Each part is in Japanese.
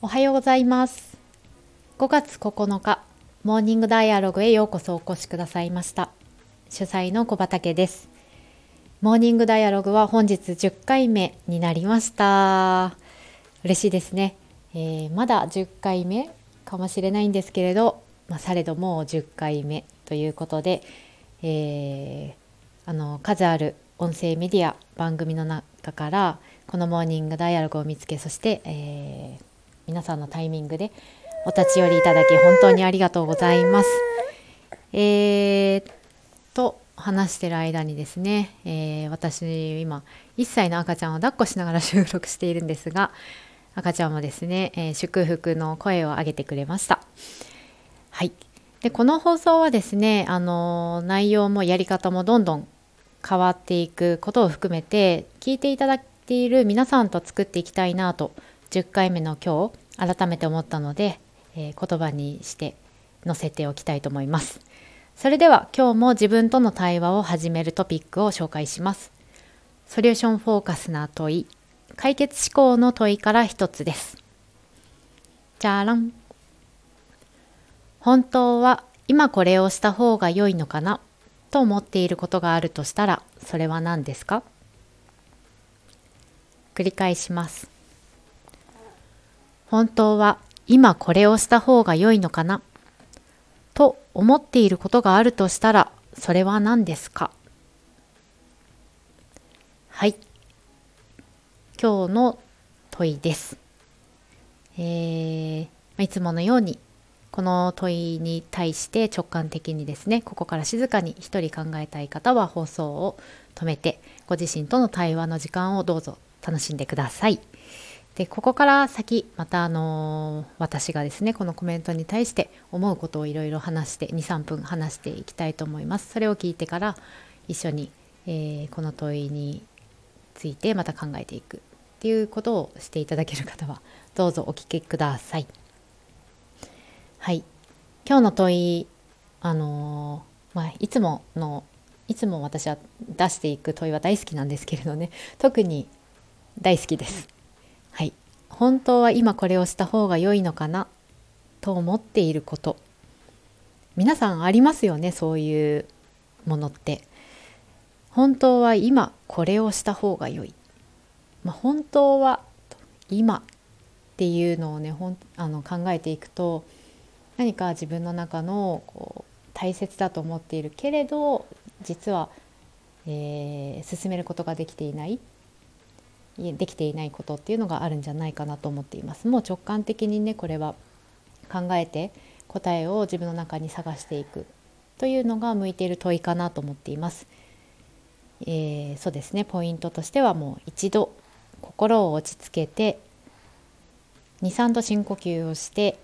おはようございます。5月9日モーニングダイアログへようこそお越しくださいました。主催の小畑です。モーニングダイアログは本日10回目になりました。嬉しいですね、えー、まだ10回目かもしれないんですけれど、まあ、されども10回目ということで、えー、あの数ある音声メディア番組の中からこのモーニングダイアログを見つけそして、えー、皆さんのタイミングでお立ち寄りいただき本当にありがとうございます。えー、と話してる間にですね、えー、私今1歳の赤ちゃんを抱っこしながら収録しているんですが赤ちゃんもですね、えー、祝福の声を上げてくれました。はい。でこの放送はですね、あの内容もやり方もどんどん変わっていくことを含めて聞いていただいている皆さんと作っていきたいなと10回目の今日改めて思ったので、えー、言葉にして載せておきたいと思います。それでは今日も自分との対話を始めるトピックを紹介します。ソリューションフォーカスな問い、解決思考の問いから一つです。じゃらん。本当は今これをした方が良いのかなと思っていることがあるとしたらそれは何ですか？繰り返します。本当は今これをした方が良いのかな？と思っていることがあるとしたらそれは何ですか？はい。今日の問いです、えー、いつものようにこの問いに対して直感的にですねここから静かに一人考えたい方は放送を止めてご自身との対話の時間をどうぞ楽しんでください。でここから先またあの私がですねこのコメントに対して思うことをいろいろ話して23分話していきたいと思います。それを聞いてから一緒に、えー、この問いについてまた考えていくっていうことをしていただける方はどうぞお聞きください。はい。今日の問いあの、まあ、いつものいつも私は出していく問いは大好きなんですけれどね。特に大好きです。本当は今これをした方が良いのかなと思っていること。皆さんありますよねそういうものって。本当は今これをした方が良い、まあ、本当は今っていうのをねほんあの考えていくと何か自分の中のこう大切だと思っているけれど実は、えー、進めることができていない。できていないことっていうのがあるんじゃないかなと思っています。もう直感的にねこれは考えて答えを自分の中に探していく。というのが向いている問いかなと思っています、えー、そうですね。ポイントとしてはもう一度心を落ち着けて23度深呼吸をして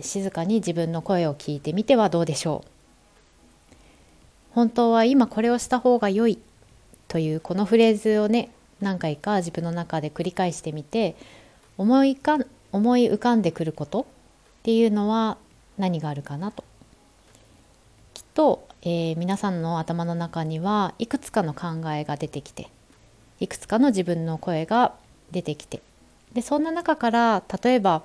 静かに自分の声を聞いてみてはどうでしょう。本当は今これをした方が良いというこのフレーズをね何回か自分の中で繰り返してみて思いか思い浮かんでくることっていうのは何があるかなと。きっと、えー、皆さんの頭の中にはいくつかの考えが出てきていくつかの自分の声が出てきてでそんな中から例えば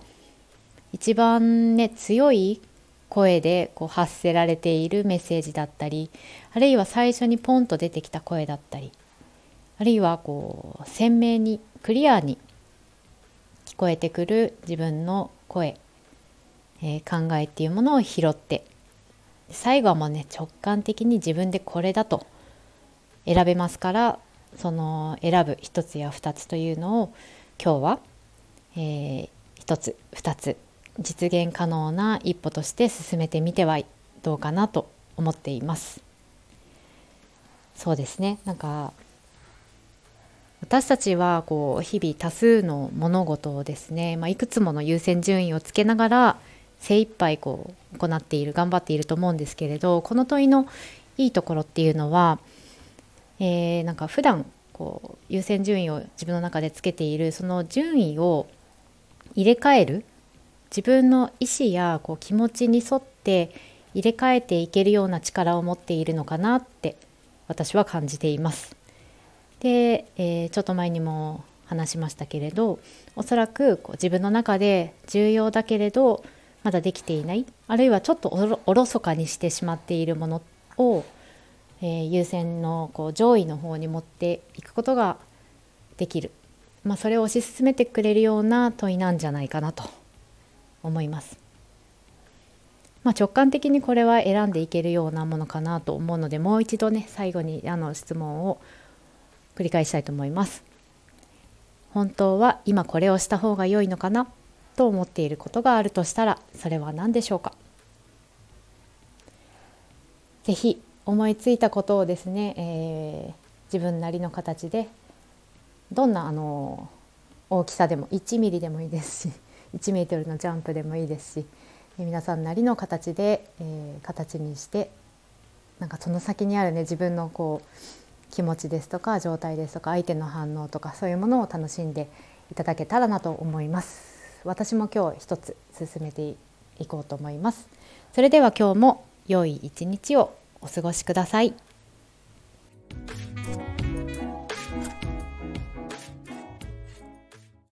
一番ね強い声でこう発せられているメッセージだったりあるいは最初にポンと出てきた声だったりあるいはこう鮮明にクリアに聞こえてくる自分の声、えー、考えっていうものを拾って最後はもうね直感的に自分でこれだと選べますからその選ぶ一つや二つというのを今日は、えー、一つ二つ実現可能な一歩として進めてみてはどうかなと思っています。そうですねなんか私たちはこう日々多数の物事をですね、まあ、いくつもの優先順位をつけながら精一杯こう行っている頑張っていると思うんですけれどこの問いのいいところっていうのは、えー、なんか普段こう優先順位を自分の中でつけているその順位を入れ替える自分の意思やこう気持ちに沿って入れ替えていけるような力を持っているのかなって私は感じています。で、えー、ちょっと前にも話しましたけれどおそらくこう自分の中で重要だけれどまだできていないあるいはちょっとおろそかにしてしまっているものを、えー、優先のこう上位の方に持っていくことができる、まあ、それを推し進めてくれるような問いなんじゃないかなと思います。まあ、直感的にこれは選んでいけるようなものかなと思うのでもう一度ね最後にあの質問を繰り返したいと思います。本当は今これをした方が良いのかなと思っていることがあるとしたらそれは何でしょうか？是非思いついたことをですね、えー、自分なりの形でどんなあの大きさでも1ミリでもいいですし 1メートルのジャンプでもいいですし皆さんなりの形で、えー、形にしてなんかその先にあるね自分のこう気持ちですとか状態ですとか相手の反応とかそういうものを楽しんでいただけたらなと思います私も今日一つ進めていこうと思いますそれでは今日も良い一日をお過ごしください。